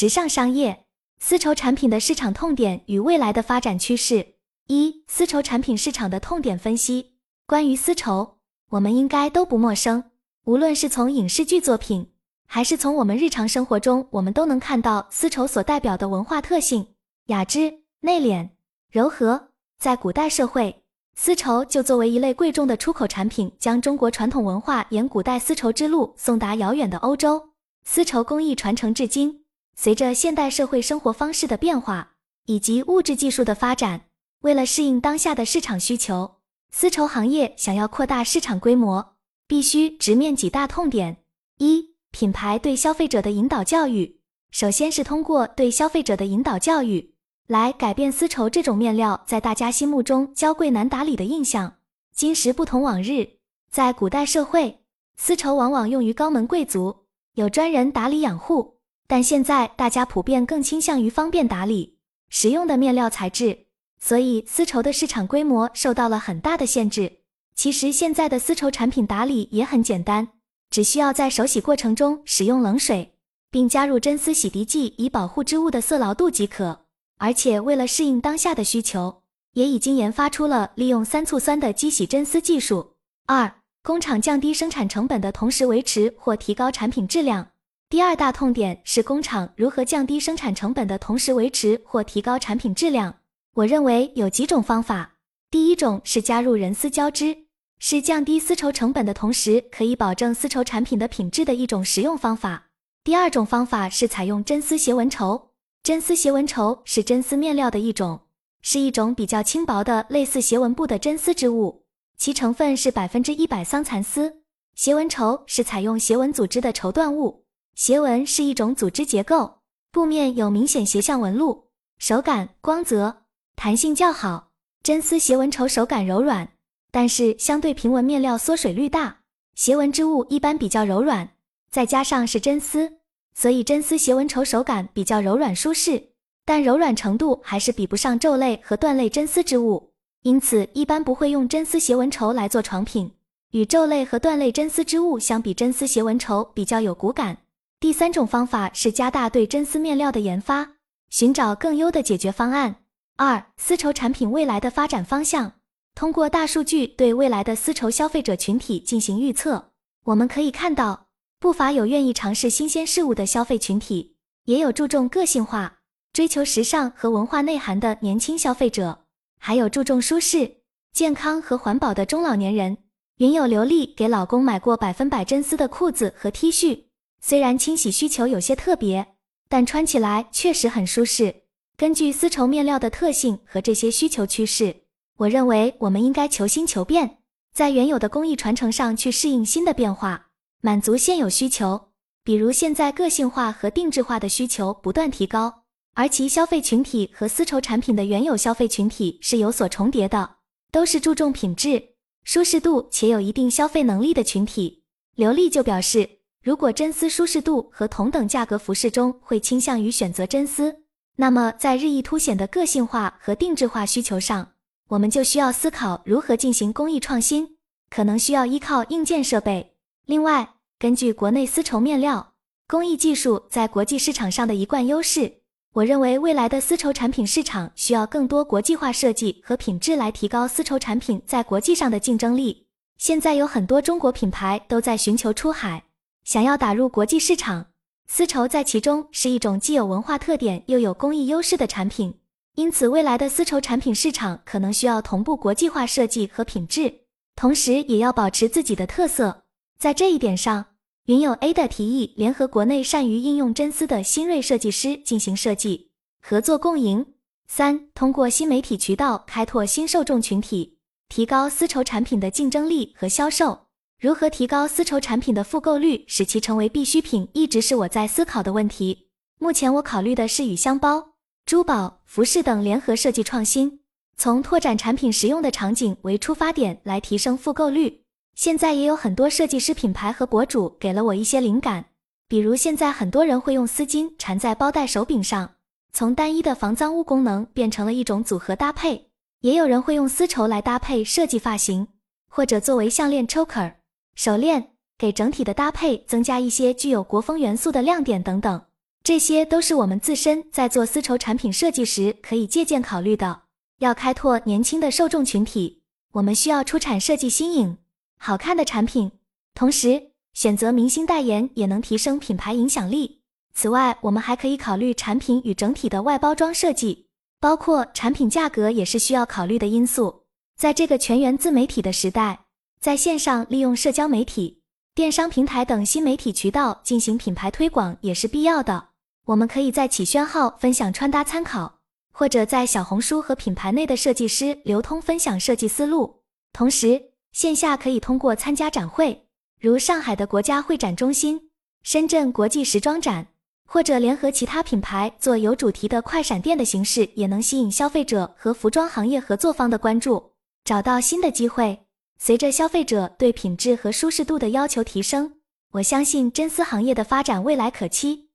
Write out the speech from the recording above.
时尚商业丝绸产品的市场痛点与未来的发展趋势。一、丝绸产品市场的痛点分析。关于丝绸，我们应该都不陌生。无论是从影视剧作品，还是从我们日常生活中，我们都能看到丝绸所代表的文化特性：雅致、内敛、柔和。在古代社会，丝绸就作为一类贵重的出口产品，将中国传统文化沿古代丝绸之路送达遥远的欧洲。丝绸工艺传承至今。随着现代社会生活方式的变化以及物质技术的发展，为了适应当下的市场需求，丝绸行业想要扩大市场规模，必须直面几大痛点：一、品牌对消费者的引导教育。首先是通过对消费者的引导教育，来改变丝绸这种面料在大家心目中娇贵难打理的印象。今时不同往日，在古代社会，丝绸往往用于高门贵族，有专人打理养护。但现在大家普遍更倾向于方便打理、实用的面料材质，所以丝绸的市场规模受到了很大的限制。其实现在的丝绸产品打理也很简单，只需要在手洗过程中使用冷水，并加入真丝洗涤剂以保护织物的色牢度即可。而且为了适应当下的需求，也已经研发出了利用三醋酸的机洗真丝技术。二、工厂降低生产成本的同时维持或提高产品质量。第二大痛点是工厂如何降低生产成本的同时维持或提高产品质量。我认为有几种方法。第一种是加入人丝交织，是降低丝绸成本的同时可以保证丝绸产品的品质的一种实用方法。第二种方法是采用真丝斜纹绸。真丝斜纹绸是真丝面料的一种，是一种比较轻薄的类似斜纹布的真丝织物，其成分是百分之一百桑蚕丝。斜纹绸是采用斜纹组织的绸缎物。斜纹是一种组织结构，布面有明显斜向纹路，手感光泽，弹性较好。真丝斜纹绸手感柔软，但是相对平纹面料缩水率大。斜纹织物一般比较柔软，再加上是真丝，所以真丝斜纹绸手感比较柔软舒适，但柔软程度还是比不上皱类和缎类真丝织物，因此一般不会用真丝斜纹绸来做床品。与皱类和缎类真丝织物相比，真丝斜纹绸比较有骨感。第三种方法是加大对真丝面料的研发，寻找更优的解决方案。二、丝绸产品未来的发展方向，通过大数据对未来的丝绸消费者群体进行预测，我们可以看到，不乏有愿意尝试新鲜事物的消费群体，也有注重个性化、追求时尚和文化内涵的年轻消费者，还有注重舒适、健康和环保的中老年人。云有刘丽给老公买过百分百真丝的裤子和 T 恤。虽然清洗需求有些特别，但穿起来确实很舒适。根据丝绸面料的特性和这些需求趋势，我认为我们应该求新求变，在原有的工艺传承上去适应新的变化，满足现有需求。比如现在个性化和定制化的需求不断提高，而其消费群体和丝绸产品的原有消费群体是有所重叠的，都是注重品质、舒适度且有一定消费能力的群体。刘丽就表示。如果真丝舒适度和同等价格服饰中会倾向于选择真丝，那么在日益凸显的个性化和定制化需求上，我们就需要思考如何进行工艺创新，可能需要依靠硬件设备。另外，根据国内丝绸面料工艺技术在国际市场上的一贯优势，我认为未来的丝绸产品市场需要更多国际化设计和品质来提高丝绸产品在国际上的竞争力。现在有很多中国品牌都在寻求出海。想要打入国际市场，丝绸在其中是一种既有文化特点又有工艺优势的产品，因此未来的丝绸产品市场可能需要同步国际化设计和品质，同时也要保持自己的特色。在这一点上，云有 A 的提议联合国内善于应用真丝的新锐设计师进行设计合作共赢。三、通过新媒体渠道开拓新受众群体，提高丝绸产品的竞争力和销售。如何提高丝绸产品的复购率，使其成为必需品，一直是我在思考的问题。目前我考虑的是与箱包、珠宝、服饰等联合设计创新，从拓展产品实用的场景为出发点来提升复购率。现在也有很多设计师品牌和博主给了我一些灵感，比如现在很多人会用丝巾缠在包带手柄上，从单一的防脏污功能变成了一种组合搭配。也有人会用丝绸来搭配设计发型，或者作为项链 choker。手链给整体的搭配增加一些具有国风元素的亮点等等。这些都是我们自身在做丝绸产品设计时可以借鉴考虑的。要开拓年轻的受众群体，我们需要出产设计新颖、好看的产品，同时选择明星代言也能提升品牌影响力。此外，我们还可以考虑产品与整体的外包装设计，包括产品价格也是需要考虑的因素。在这个全员自媒体的时代，在线上利用社交媒体、电商平台等新媒体渠道进行品牌推广也是必要的。我们可以在企宣号分享穿搭参考，或者在小红书和品牌内的设计师流通分享设计思路。同时，线下可以通过参加展会，如上海的国家会展中心、深圳国际时装展，或者联合其他品牌做有主题的快闪店的形式，也能吸引消费者和服装行业合作方的关注。找到新的机会。随着消费者对品质和舒适度的要求提升，我相信真丝行业的发展未来可期。